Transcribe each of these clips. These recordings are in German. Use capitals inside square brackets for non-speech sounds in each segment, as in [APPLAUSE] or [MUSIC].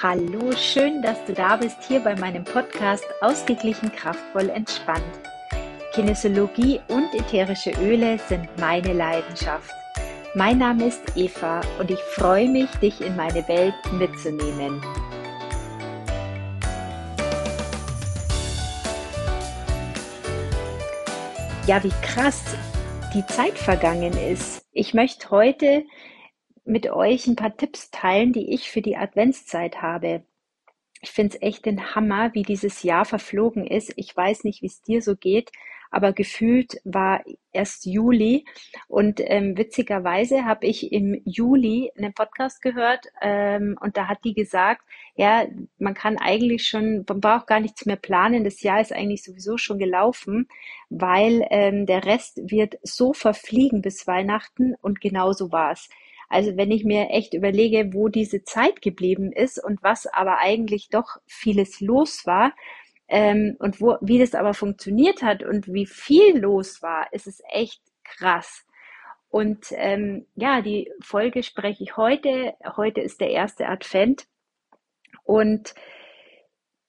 Hallo, schön, dass du da bist hier bei meinem Podcast Ausgeglichen, kraftvoll, entspannt. Kinesiologie und ätherische Öle sind meine Leidenschaft. Mein Name ist Eva und ich freue mich, dich in meine Welt mitzunehmen. Ja, wie krass die Zeit vergangen ist. Ich möchte heute mit euch ein paar Tipps teilen, die ich für die Adventszeit habe. Ich finde es echt den Hammer, wie dieses Jahr verflogen ist. Ich weiß nicht, wie es dir so geht, aber gefühlt war erst Juli und ähm, witzigerweise habe ich im Juli einen Podcast gehört ähm, und da hat die gesagt, ja, man kann eigentlich schon, man braucht gar nichts mehr planen, das Jahr ist eigentlich sowieso schon gelaufen, weil ähm, der Rest wird so verfliegen bis Weihnachten und genau so war es. Also wenn ich mir echt überlege, wo diese Zeit geblieben ist und was aber eigentlich doch vieles los war, ähm, und wo, wie das aber funktioniert hat und wie viel los war, ist es echt krass. Und ähm, ja, die Folge spreche ich heute. Heute ist der erste Advent. Und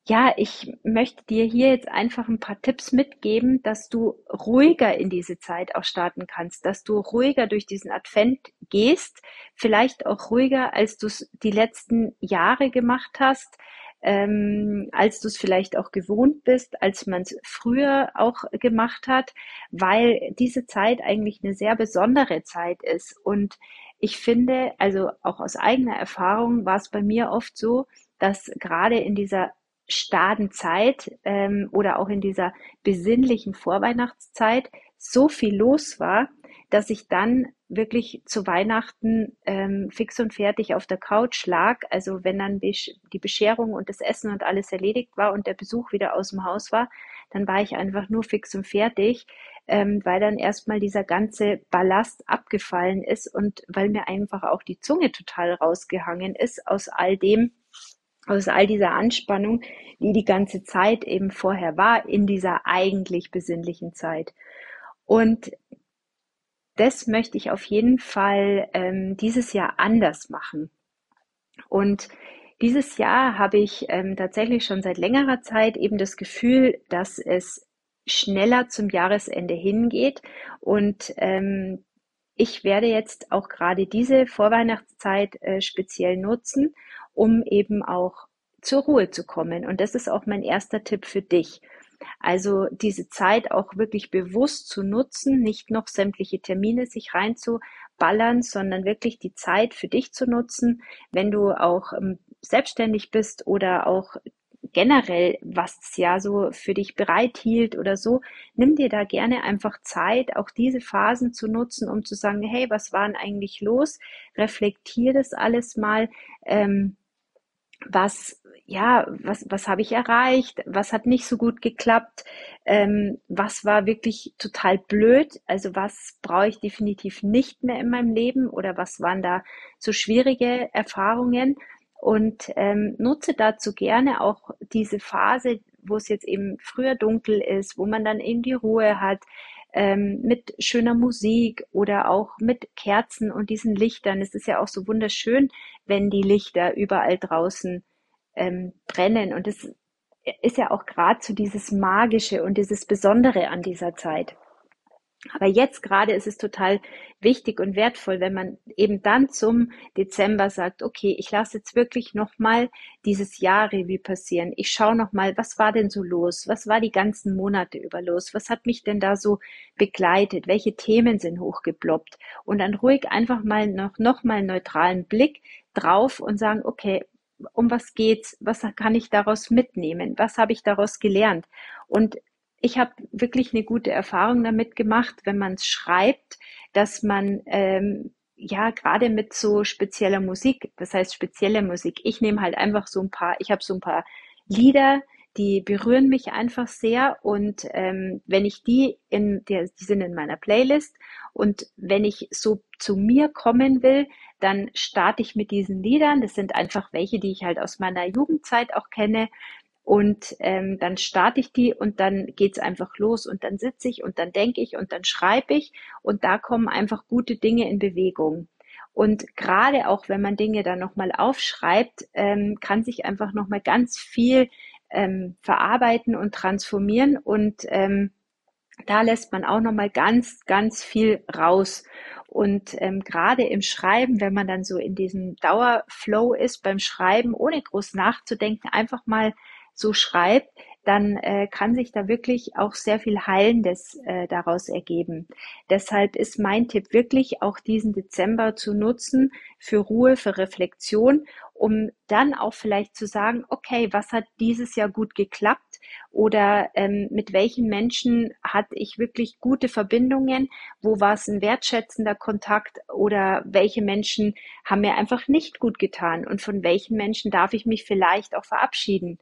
ja, ich möchte dir hier jetzt einfach ein paar Tipps mitgeben, dass du ruhiger in diese Zeit auch starten kannst, dass du ruhiger durch diesen Advent gehst, vielleicht auch ruhiger, als du es die letzten Jahre gemacht hast, ähm, als du es vielleicht auch gewohnt bist, als man es früher auch gemacht hat, weil diese Zeit eigentlich eine sehr besondere Zeit ist. Und ich finde, also auch aus eigener Erfahrung war es bei mir oft so, dass gerade in dieser starren Zeit ähm, oder auch in dieser besinnlichen Vorweihnachtszeit so viel los war, dass ich dann wirklich zu Weihnachten ähm, fix und fertig auf der Couch lag. Also wenn dann die Bescherung und das Essen und alles erledigt war und der Besuch wieder aus dem Haus war, dann war ich einfach nur fix und fertig, ähm, weil dann erstmal dieser ganze Ballast abgefallen ist und weil mir einfach auch die Zunge total rausgehangen ist aus all dem, aus all dieser Anspannung, die die ganze Zeit eben vorher war, in dieser eigentlich besinnlichen Zeit. Und das möchte ich auf jeden Fall ähm, dieses Jahr anders machen. Und dieses Jahr habe ich ähm, tatsächlich schon seit längerer Zeit eben das Gefühl, dass es schneller zum Jahresende hingeht. Und ähm, ich werde jetzt auch gerade diese Vorweihnachtszeit äh, speziell nutzen, um eben auch zur Ruhe zu kommen. Und das ist auch mein erster Tipp für dich. Also diese Zeit auch wirklich bewusst zu nutzen, nicht noch sämtliche Termine sich reinzuballern, sondern wirklich die Zeit für dich zu nutzen, wenn du auch ähm, selbstständig bist oder auch generell, was ja so für dich bereithielt oder so, nimm dir da gerne einfach Zeit, auch diese Phasen zu nutzen, um zu sagen, hey, was war denn eigentlich los? Reflektier das alles mal. Ähm, was, ja, was, was habe ich erreicht, was hat nicht so gut geklappt, ähm, was war wirklich total blöd, also was brauche ich definitiv nicht mehr in meinem Leben? Oder was waren da so schwierige Erfahrungen? Und ähm, nutze dazu gerne auch diese Phase, wo es jetzt eben früher dunkel ist, wo man dann eben die Ruhe hat, ähm, mit schöner Musik oder auch mit Kerzen und diesen Lichtern. Es ist ja auch so wunderschön, wenn die Lichter überall draußen ähm, brennen. Und es ist ja auch gerade so dieses Magische und dieses Besondere an dieser Zeit. Aber jetzt gerade ist es total wichtig und wertvoll, wenn man eben dann zum Dezember sagt, okay, ich lasse jetzt wirklich nochmal dieses Jahr Revue passieren. Ich schaue nochmal, was war denn so los? Was war die ganzen Monate über los? Was hat mich denn da so begleitet? Welche Themen sind hochgeploppt? Und dann ruhig einfach mal noch, noch mal einen neutralen Blick drauf und sagen, okay, um was geht's? Was kann ich daraus mitnehmen? Was habe ich daraus gelernt? Und ich habe wirklich eine gute Erfahrung damit gemacht, wenn man es schreibt, dass man ähm, ja gerade mit so spezieller Musik, das heißt spezielle Musik, ich nehme halt einfach so ein paar, ich habe so ein paar Lieder, die berühren mich einfach sehr und ähm, wenn ich die in der, die sind in meiner Playlist und wenn ich so zu mir kommen will, dann starte ich mit diesen Liedern. Das sind einfach welche, die ich halt aus meiner Jugendzeit auch kenne. Und ähm, dann starte ich die und dann geht's einfach los und dann sitze ich und dann denke ich und dann schreibe ich und da kommen einfach gute Dinge in Bewegung. Und gerade auch, wenn man Dinge dann nochmal aufschreibt, ähm, kann sich einfach nochmal ganz viel ähm, verarbeiten und transformieren und ähm, da lässt man auch nochmal ganz, ganz viel raus. Und ähm, gerade im Schreiben, wenn man dann so in diesem Dauerflow ist beim Schreiben, ohne groß nachzudenken, einfach mal so schreibt, dann äh, kann sich da wirklich auch sehr viel Heilendes äh, daraus ergeben. Deshalb ist mein Tipp wirklich auch diesen Dezember zu nutzen für Ruhe, für Reflexion, um dann auch vielleicht zu sagen, okay, was hat dieses Jahr gut geklappt? Oder ähm, mit welchen Menschen hatte ich wirklich gute Verbindungen, wo war es ein wertschätzender Kontakt? Oder welche Menschen haben mir einfach nicht gut getan? Und von welchen Menschen darf ich mich vielleicht auch verabschieden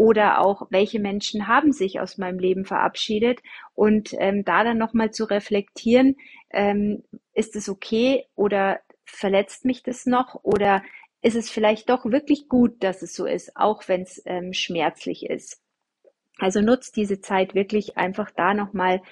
oder auch welche Menschen haben sich aus meinem Leben verabschiedet und ähm, da dann nochmal zu reflektieren, ähm, ist es okay oder verletzt mich das noch oder ist es vielleicht doch wirklich gut, dass es so ist, auch wenn es ähm, schmerzlich ist. Also nutzt diese Zeit wirklich einfach da nochmal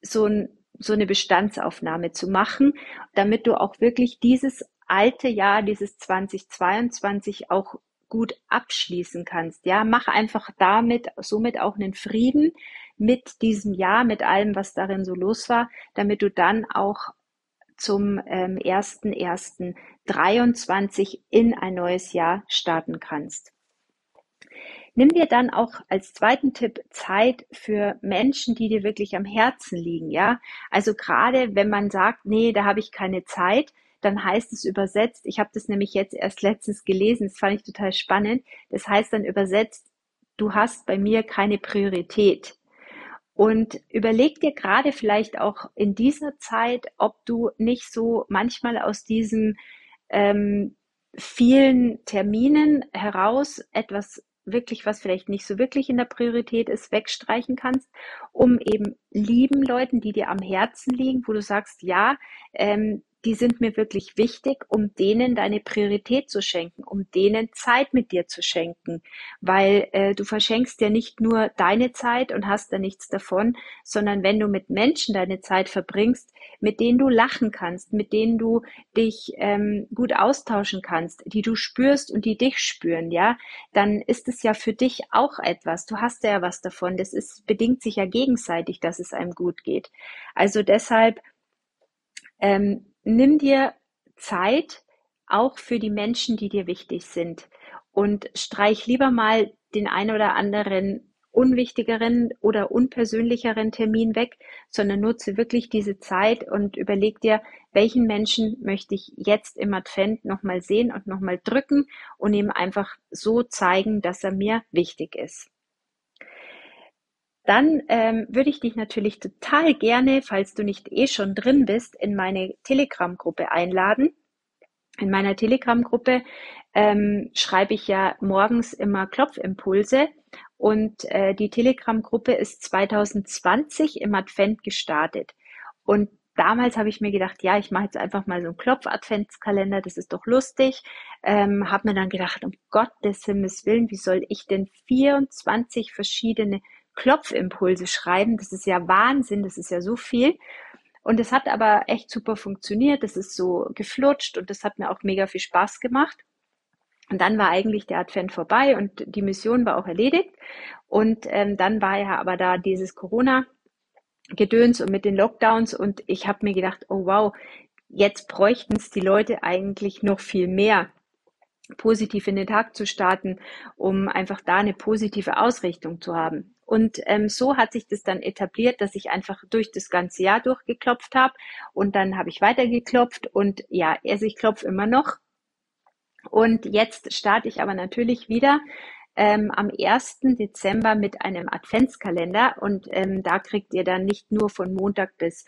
so, ein, so eine Bestandsaufnahme zu machen, damit du auch wirklich dieses alte Jahr, dieses 2022 auch gut abschließen kannst. Ja, mach einfach damit, somit auch einen Frieden mit diesem Jahr, mit allem, was darin so los war, damit du dann auch zum ähm, 1.1.23 in ein neues Jahr starten kannst. Nimm dir dann auch als zweiten Tipp Zeit für Menschen, die dir wirklich am Herzen liegen, ja? Also gerade wenn man sagt, nee, da habe ich keine Zeit, dann heißt es übersetzt, ich habe das nämlich jetzt erst letztens gelesen, das fand ich total spannend, das heißt dann übersetzt, du hast bei mir keine Priorität. Und überleg dir gerade vielleicht auch in dieser Zeit, ob du nicht so manchmal aus diesen ähm, vielen Terminen heraus etwas wirklich, was vielleicht nicht so wirklich in der Priorität ist, wegstreichen kannst, um eben lieben Leuten, die dir am Herzen liegen, wo du sagst, ja, ähm, die sind mir wirklich wichtig, um denen deine Priorität zu schenken, um denen Zeit mit dir zu schenken, weil äh, du verschenkst ja nicht nur deine Zeit und hast da nichts davon, sondern wenn du mit Menschen deine Zeit verbringst, mit denen du lachen kannst, mit denen du dich ähm, gut austauschen kannst, die du spürst und die dich spüren, ja, dann ist es ja für dich auch etwas. Du hast ja was davon. Das ist bedingt sich ja gegenseitig, dass es einem gut geht. Also deshalb ähm, nimm dir Zeit auch für die Menschen, die dir wichtig sind und streich lieber mal den ein oder anderen unwichtigeren oder unpersönlicheren Termin weg, sondern nutze wirklich diese Zeit und überleg dir, welchen Menschen möchte ich jetzt im Advent nochmal sehen und nochmal drücken und ihm einfach so zeigen, dass er mir wichtig ist. Dann ähm, würde ich dich natürlich total gerne, falls du nicht eh schon drin bist, in meine Telegram-Gruppe einladen. In meiner Telegram-Gruppe ähm, schreibe ich ja morgens immer Klopfimpulse und äh, die Telegram-Gruppe ist 2020 im Advent gestartet. Und damals habe ich mir gedacht, ja, ich mache jetzt einfach mal so einen Klopf-Adventskalender, das ist doch lustig. Ähm, habe mir dann gedacht, um Gottes Himmels Willen, wie soll ich denn 24 verschiedene Klopfimpulse schreiben. Das ist ja Wahnsinn, das ist ja so viel. Und es hat aber echt super funktioniert. Das ist so geflutscht und das hat mir auch mega viel Spaß gemacht. Und dann war eigentlich der Advent vorbei und die Mission war auch erledigt. Und ähm, dann war ja aber da dieses Corona-Gedöns und mit den Lockdowns und ich habe mir gedacht, oh wow, jetzt bräuchten es die Leute eigentlich noch viel mehr positiv in den Tag zu starten, um einfach da eine positive Ausrichtung zu haben. Und ähm, so hat sich das dann etabliert, dass ich einfach durch das ganze Jahr durchgeklopft habe und dann habe ich weitergeklopft und ja, also ich klopfe immer noch. Und jetzt starte ich aber natürlich wieder ähm, am 1. Dezember mit einem Adventskalender und ähm, da kriegt ihr dann nicht nur von Montag bis,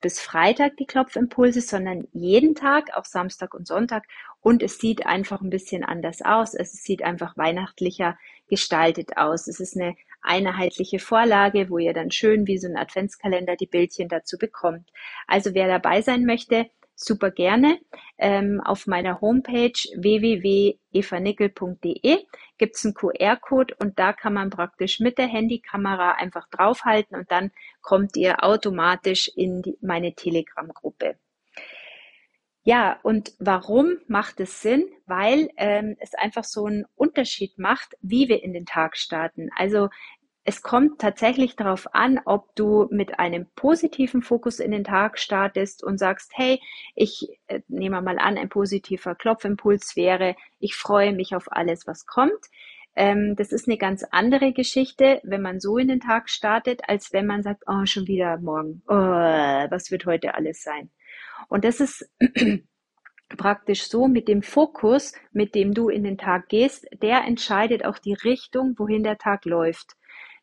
bis Freitag die Klopfimpulse, sondern jeden Tag, auch Samstag und Sonntag und es sieht einfach ein bisschen anders aus. Es sieht einfach weihnachtlicher gestaltet aus. Es ist eine einheitliche Vorlage, wo ihr dann schön wie so ein Adventskalender die Bildchen dazu bekommt. Also wer dabei sein möchte, super gerne. Ähm, auf meiner Homepage www.evanickel.de gibt es einen QR-Code und da kann man praktisch mit der Handykamera einfach draufhalten und dann kommt ihr automatisch in die, meine Telegram-Gruppe. Ja, und warum macht es Sinn? Weil ähm, es einfach so einen Unterschied macht, wie wir in den Tag starten. Also es kommt tatsächlich darauf an, ob du mit einem positiven Fokus in den Tag startest und sagst, hey, ich äh, nehme mal an, ein positiver Klopfimpuls wäre, ich freue mich auf alles, was kommt. Ähm, das ist eine ganz andere Geschichte, wenn man so in den Tag startet, als wenn man sagt, oh, schon wieder morgen, oh, was wird heute alles sein? Und das ist [CLEARS THROAT] praktisch so mit dem Fokus, mit dem du in den Tag gehst, der entscheidet auch die Richtung, wohin der Tag läuft.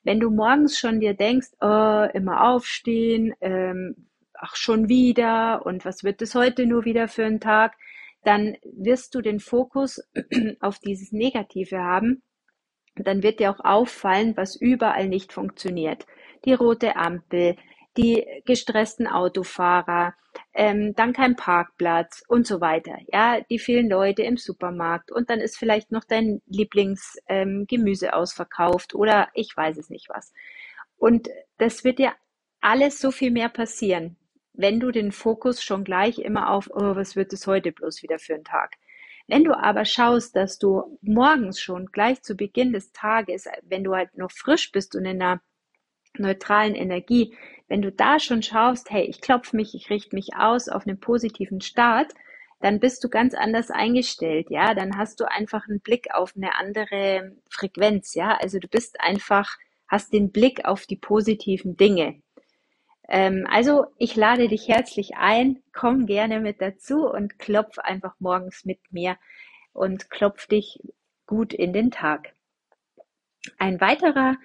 Wenn du morgens schon dir denkst, oh, immer aufstehen, ähm, ach schon wieder und was wird es heute nur wieder für ein Tag, dann wirst du den Fokus [CLEARS THROAT] auf dieses Negative haben. Dann wird dir auch auffallen, was überall nicht funktioniert. Die rote Ampel, die gestressten Autofahrer, ähm, dann kein Parkplatz und so weiter. Ja, die vielen Leute im Supermarkt und dann ist vielleicht noch dein Lieblingsgemüse ähm, ausverkauft oder ich weiß es nicht was. Und das wird dir alles so viel mehr passieren, wenn du den Fokus schon gleich immer auf, oh, was wird es heute bloß wieder für ein Tag? Wenn du aber schaust, dass du morgens schon gleich zu Beginn des Tages, wenn du halt noch frisch bist und in einer neutralen Energie, wenn du da schon schaust, hey, ich klopfe mich, ich richte mich aus auf einen positiven Start, dann bist du ganz anders eingestellt, ja, dann hast du einfach einen Blick auf eine andere Frequenz, ja, also du bist einfach, hast den Blick auf die positiven Dinge. Ähm, also ich lade dich herzlich ein, komm gerne mit dazu und klopf einfach morgens mit mir und klopf dich gut in den Tag. Ein weiterer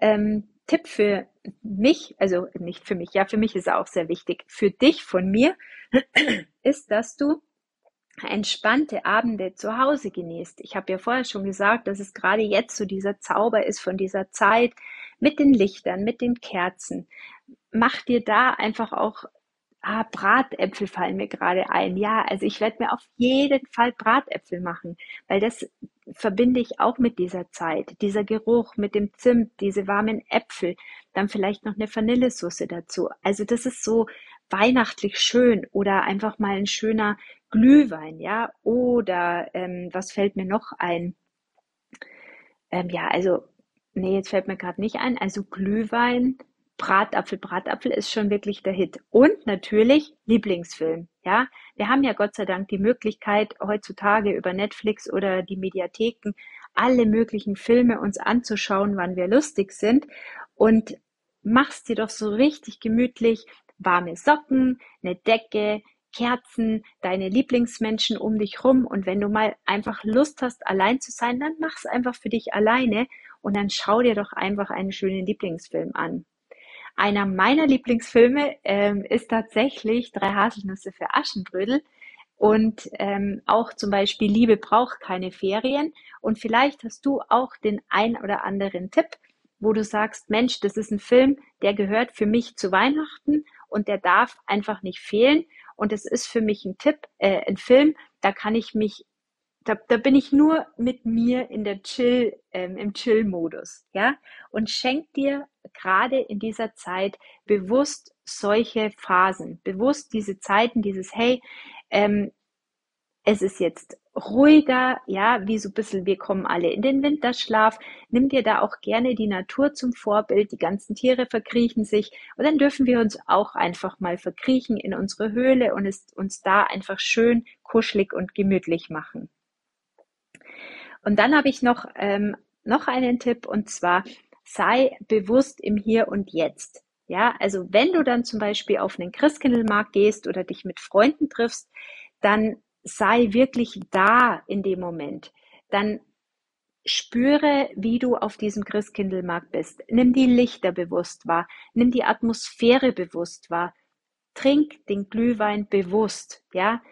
ähm, Tipp für mich, also nicht für mich, ja, für mich ist auch sehr wichtig, für dich von mir, [CLEARS THROAT] ist, dass du entspannte Abende zu Hause genießt. Ich habe ja vorher schon gesagt, dass es gerade jetzt so dieser Zauber ist von dieser Zeit mit den Lichtern, mit den Kerzen. Mach dir da einfach auch Ah, Bratäpfel fallen mir gerade ein. Ja, also ich werde mir auf jeden Fall Bratäpfel machen, weil das verbinde ich auch mit dieser Zeit. Dieser Geruch mit dem Zimt, diese warmen Äpfel, dann vielleicht noch eine Vanillesoße dazu. Also das ist so weihnachtlich schön oder einfach mal ein schöner Glühwein, ja. Oder ähm, was fällt mir noch ein? Ähm, ja, also nee, jetzt fällt mir gerade nicht ein. Also Glühwein Bratapfel, Bratapfel ist schon wirklich der Hit. Und natürlich Lieblingsfilm. Ja, wir haben ja Gott sei Dank die Möglichkeit, heutzutage über Netflix oder die Mediatheken alle möglichen Filme uns anzuschauen, wann wir lustig sind. Und machst dir doch so richtig gemütlich warme Socken, eine Decke, Kerzen, deine Lieblingsmenschen um dich rum. Und wenn du mal einfach Lust hast, allein zu sein, dann mach's einfach für dich alleine und dann schau dir doch einfach einen schönen Lieblingsfilm an. Einer meiner Lieblingsfilme ähm, ist tatsächlich Drei Haselnüsse für Aschenbrödel und ähm, auch zum Beispiel Liebe braucht keine Ferien. Und vielleicht hast du auch den ein oder anderen Tipp, wo du sagst, Mensch, das ist ein Film, der gehört für mich zu Weihnachten und der darf einfach nicht fehlen. Und es ist für mich ein Tipp, äh, ein Film, da kann ich mich da, da bin ich nur mit mir in der Chill, ähm, im Chill-Modus, ja, und schenk dir gerade in dieser Zeit bewusst solche Phasen, bewusst diese Zeiten, dieses Hey, ähm, es ist jetzt ruhiger, ja, wie so ein bisschen, wir kommen alle in den Winterschlaf. Nimm dir da auch gerne die Natur zum Vorbild. Die ganzen Tiere verkriechen sich. Und dann dürfen wir uns auch einfach mal verkriechen in unsere Höhle und es uns da einfach schön kuschelig und gemütlich machen. Und dann habe ich noch, ähm, noch einen Tipp und zwar sei bewusst im Hier und Jetzt. Ja, also wenn du dann zum Beispiel auf einen Christkindlmarkt gehst oder dich mit Freunden triffst, dann sei wirklich da in dem Moment. Dann spüre, wie du auf diesem Christkindlmarkt bist. Nimm die Lichter bewusst wahr. Nimm die Atmosphäre bewusst wahr. Trink den Glühwein bewusst. Ja,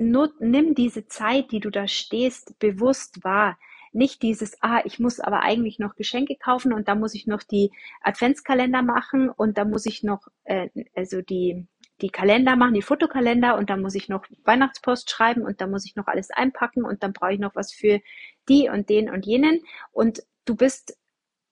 nimm diese Zeit, die du da stehst, bewusst wahr. Nicht dieses, ah, ich muss aber eigentlich noch Geschenke kaufen und da muss ich noch die Adventskalender machen und da muss ich noch, äh, also die, die Kalender machen, die Fotokalender und da muss ich noch Weihnachtspost schreiben und da muss ich noch alles einpacken und dann brauche ich noch was für die und den und jenen. Und du bist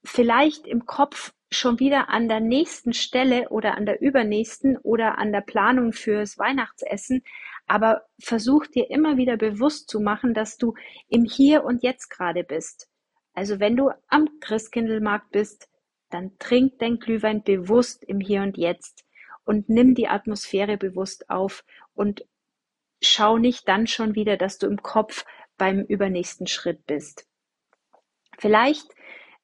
vielleicht im Kopf schon wieder an der nächsten Stelle oder an der übernächsten oder an der Planung fürs Weihnachtsessen, aber versuch dir immer wieder bewusst zu machen, dass du im Hier und Jetzt gerade bist. Also wenn du am Christkindlmarkt bist, dann trink dein Glühwein bewusst im Hier und Jetzt und nimm die Atmosphäre bewusst auf und schau nicht dann schon wieder, dass du im Kopf beim übernächsten Schritt bist. Vielleicht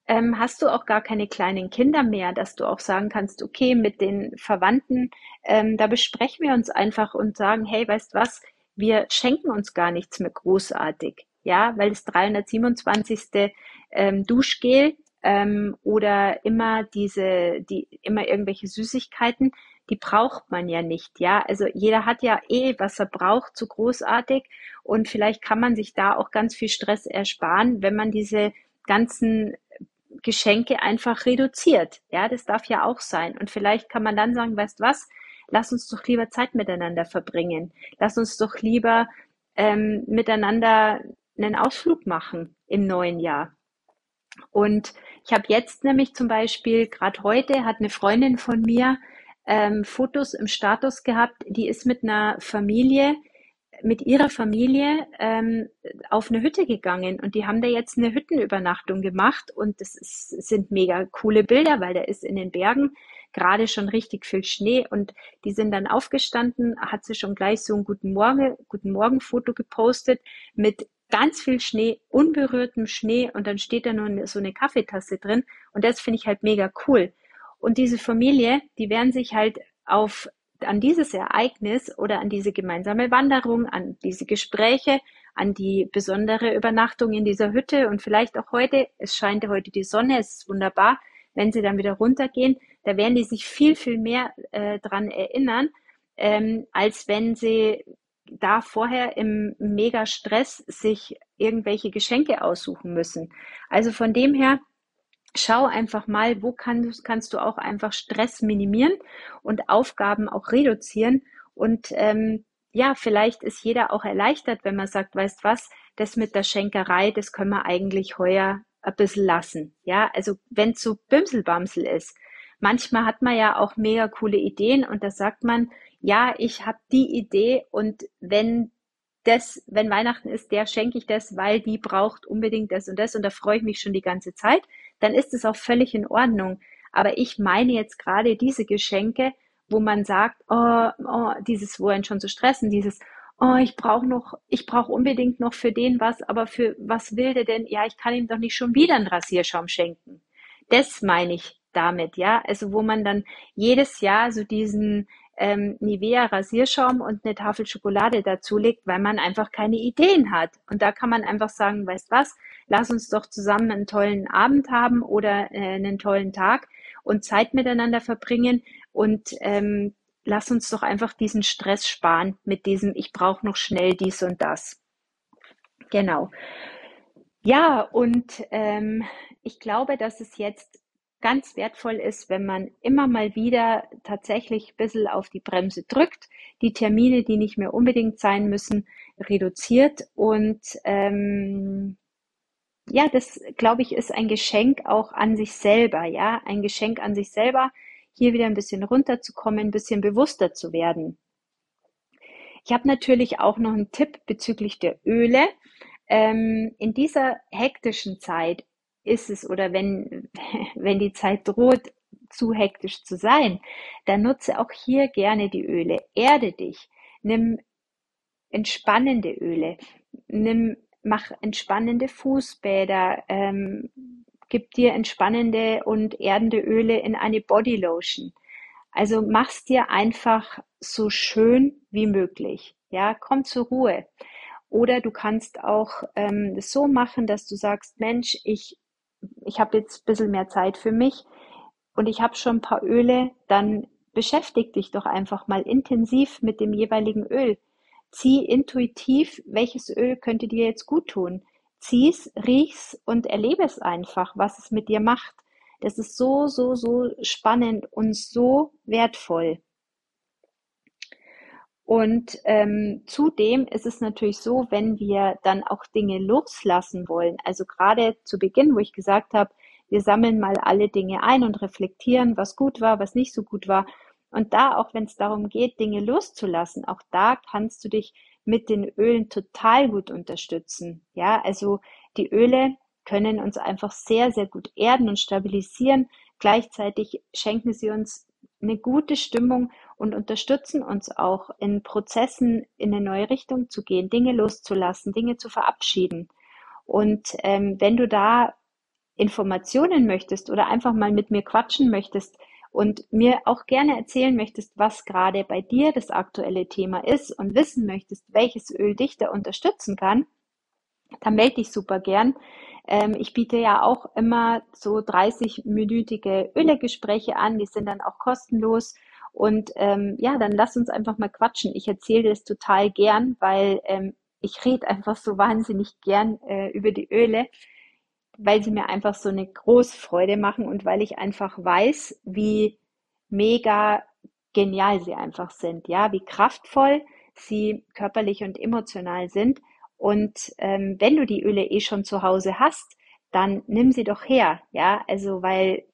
ähm, hast du auch gar keine kleinen Kinder mehr, dass du auch sagen kannst, okay, mit den Verwandten, ähm, da besprechen wir uns einfach und sagen, hey, weißt was, wir schenken uns gar nichts mehr großartig, ja, weil das 327. Ähm, Duschgel ähm, oder immer diese, die immer irgendwelche Süßigkeiten, die braucht man ja nicht, ja. Also jeder hat ja eh, was er braucht, zu großartig und vielleicht kann man sich da auch ganz viel Stress ersparen, wenn man diese ganzen Geschenke einfach reduziert. Ja, das darf ja auch sein. Und vielleicht kann man dann sagen, weißt was, lass uns doch lieber Zeit miteinander verbringen. Lass uns doch lieber ähm, miteinander einen Ausflug machen im neuen Jahr. Und ich habe jetzt nämlich zum Beispiel, gerade heute hat eine Freundin von mir ähm, Fotos im Status gehabt, die ist mit einer Familie mit ihrer Familie ähm, auf eine Hütte gegangen. Und die haben da jetzt eine Hüttenübernachtung gemacht. Und das ist, sind mega coole Bilder, weil da ist in den Bergen gerade schon richtig viel Schnee. Und die sind dann aufgestanden, hat sie schon gleich so ein guten Morgen, guten Morgen Foto gepostet mit ganz viel Schnee, unberührtem Schnee. Und dann steht da nur so eine Kaffeetasse drin. Und das finde ich halt mega cool. Und diese Familie, die werden sich halt auf an dieses Ereignis oder an diese gemeinsame Wanderung, an diese Gespräche, an die besondere Übernachtung in dieser Hütte und vielleicht auch heute, es scheint heute die Sonne, es ist wunderbar, wenn sie dann wieder runtergehen, da werden die sich viel, viel mehr äh, dran erinnern, ähm, als wenn sie da vorher im mega Stress sich irgendwelche Geschenke aussuchen müssen. Also von dem her, schau einfach mal, wo kann, kannst du auch einfach Stress minimieren und Aufgaben auch reduzieren. Und ähm, ja, vielleicht ist jeder auch erleichtert, wenn man sagt, weißt was, das mit der Schenkerei, das können wir eigentlich heuer ein bisschen lassen. Ja, also wenn es so Bümselbamsel ist. Manchmal hat man ja auch mega coole Ideen und da sagt man, ja, ich habe die Idee und wenn das, wenn Weihnachten ist, der schenke ich das, weil die braucht unbedingt das und das und da freue ich mich schon die ganze Zeit dann ist es auch völlig in Ordnung. Aber ich meine jetzt gerade diese Geschenke, wo man sagt, oh, oh dieses, wo einen schon zu stressen, dieses, oh, ich brauche noch, ich brauche unbedingt noch für den was, aber für was will der denn? Ja, ich kann ihm doch nicht schon wieder einen Rasierschaum schenken. Das meine ich damit, ja. Also wo man dann jedes Jahr so diesen ähm, Nivea Rasierschaum und eine Tafel Schokolade dazulegt, weil man einfach keine Ideen hat. Und da kann man einfach sagen, weißt was, lass uns doch zusammen einen tollen Abend haben oder äh, einen tollen Tag und Zeit miteinander verbringen und ähm, lass uns doch einfach diesen Stress sparen mit diesem, ich brauche noch schnell dies und das. Genau. Ja, und ähm, ich glaube, dass es jetzt ganz wertvoll ist, wenn man immer mal wieder tatsächlich ein bisschen auf die Bremse drückt, die Termine, die nicht mehr unbedingt sein müssen, reduziert und ähm, ja, das glaube ich ist ein Geschenk auch an sich selber, ja, ein Geschenk an sich selber, hier wieder ein bisschen runterzukommen, ein bisschen bewusster zu werden. Ich habe natürlich auch noch einen Tipp bezüglich der Öle. Ähm, in dieser hektischen Zeit ist es oder wenn, [LAUGHS] wenn die Zeit droht, zu hektisch zu sein, dann nutze auch hier gerne die Öle. Erde dich. Nimm entspannende Öle. Nimm, mach entspannende Fußbäder. Ähm, gib dir entspannende und erdende Öle in eine Bodylotion. Also mach's dir einfach so schön wie möglich. Ja, komm zur Ruhe. Oder du kannst auch ähm, so machen, dass du sagst, Mensch, ich ich habe jetzt ein bisschen mehr Zeit für mich und ich habe schon ein paar Öle, dann beschäftig dich doch einfach mal intensiv mit dem jeweiligen Öl. Zieh intuitiv, welches Öl könnte dir jetzt gut tun. Zieh's, riech's und erlebe es einfach, was es mit dir macht. Das ist so, so, so spannend und so wertvoll. Und ähm, zudem ist es natürlich so, wenn wir dann auch Dinge loslassen wollen, also gerade zu Beginn, wo ich gesagt habe, wir sammeln mal alle Dinge ein und reflektieren, was gut war, was nicht so gut war. Und da, auch wenn es darum geht, Dinge loszulassen, auch da kannst du dich mit den Ölen total gut unterstützen. Ja, also die Öle können uns einfach sehr, sehr gut erden und stabilisieren. Gleichzeitig schenken sie uns eine gute Stimmung und unterstützen uns auch in Prozessen in eine neue Richtung zu gehen, Dinge loszulassen, Dinge zu verabschieden. Und ähm, wenn du da Informationen möchtest oder einfach mal mit mir quatschen möchtest und mir auch gerne erzählen möchtest, was gerade bei dir das aktuelle Thema ist und wissen möchtest, welches Öl dich da unterstützen kann, dann melde dich super gern. Ähm, ich biete ja auch immer so 30-minütige Ölegespräche an, die sind dann auch kostenlos. Und ähm, ja, dann lass uns einfach mal quatschen. Ich erzähle das total gern, weil ähm, ich rede einfach so wahnsinnig gern äh, über die Öle, weil sie mir einfach so eine große Freude machen und weil ich einfach weiß, wie mega genial sie einfach sind, ja, wie kraftvoll sie körperlich und emotional sind. Und ähm, wenn du die Öle eh schon zu Hause hast, dann nimm sie doch her, ja, also weil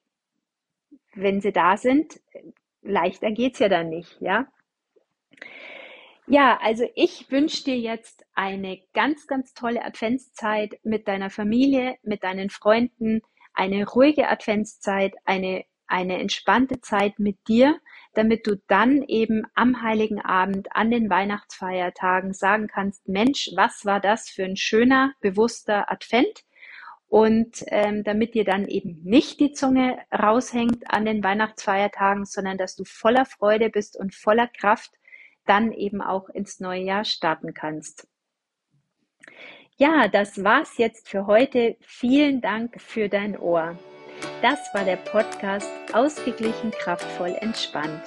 wenn sie da sind, leichter geht's ja dann nicht, ja. Ja, also ich wünsche dir jetzt eine ganz, ganz tolle Adventszeit mit deiner Familie, mit deinen Freunden, eine ruhige Adventszeit, eine, eine entspannte Zeit mit dir, damit du dann eben am Heiligen Abend, an den Weihnachtsfeiertagen sagen kannst, Mensch, was war das für ein schöner, bewusster Advent? Und ähm, damit dir dann eben nicht die Zunge raushängt an den Weihnachtsfeiertagen, sondern dass du voller Freude bist und voller Kraft dann eben auch ins neue Jahr starten kannst. Ja, das war's jetzt für heute. Vielen Dank für dein Ohr. Das war der Podcast Ausgeglichen, kraftvoll, entspannt.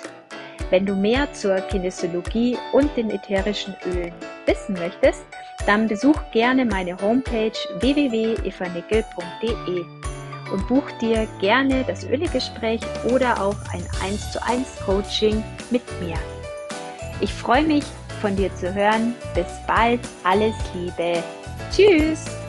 Wenn du mehr zur Kinesiologie und den ätherischen Ölen wissen möchtest, dann besuch gerne meine Homepage www.evanickel.de und buch dir gerne das Ölegespräch oder auch ein 1 zu 1 Coaching mit mir. Ich freue mich, von dir zu hören. Bis bald. Alles Liebe. Tschüss.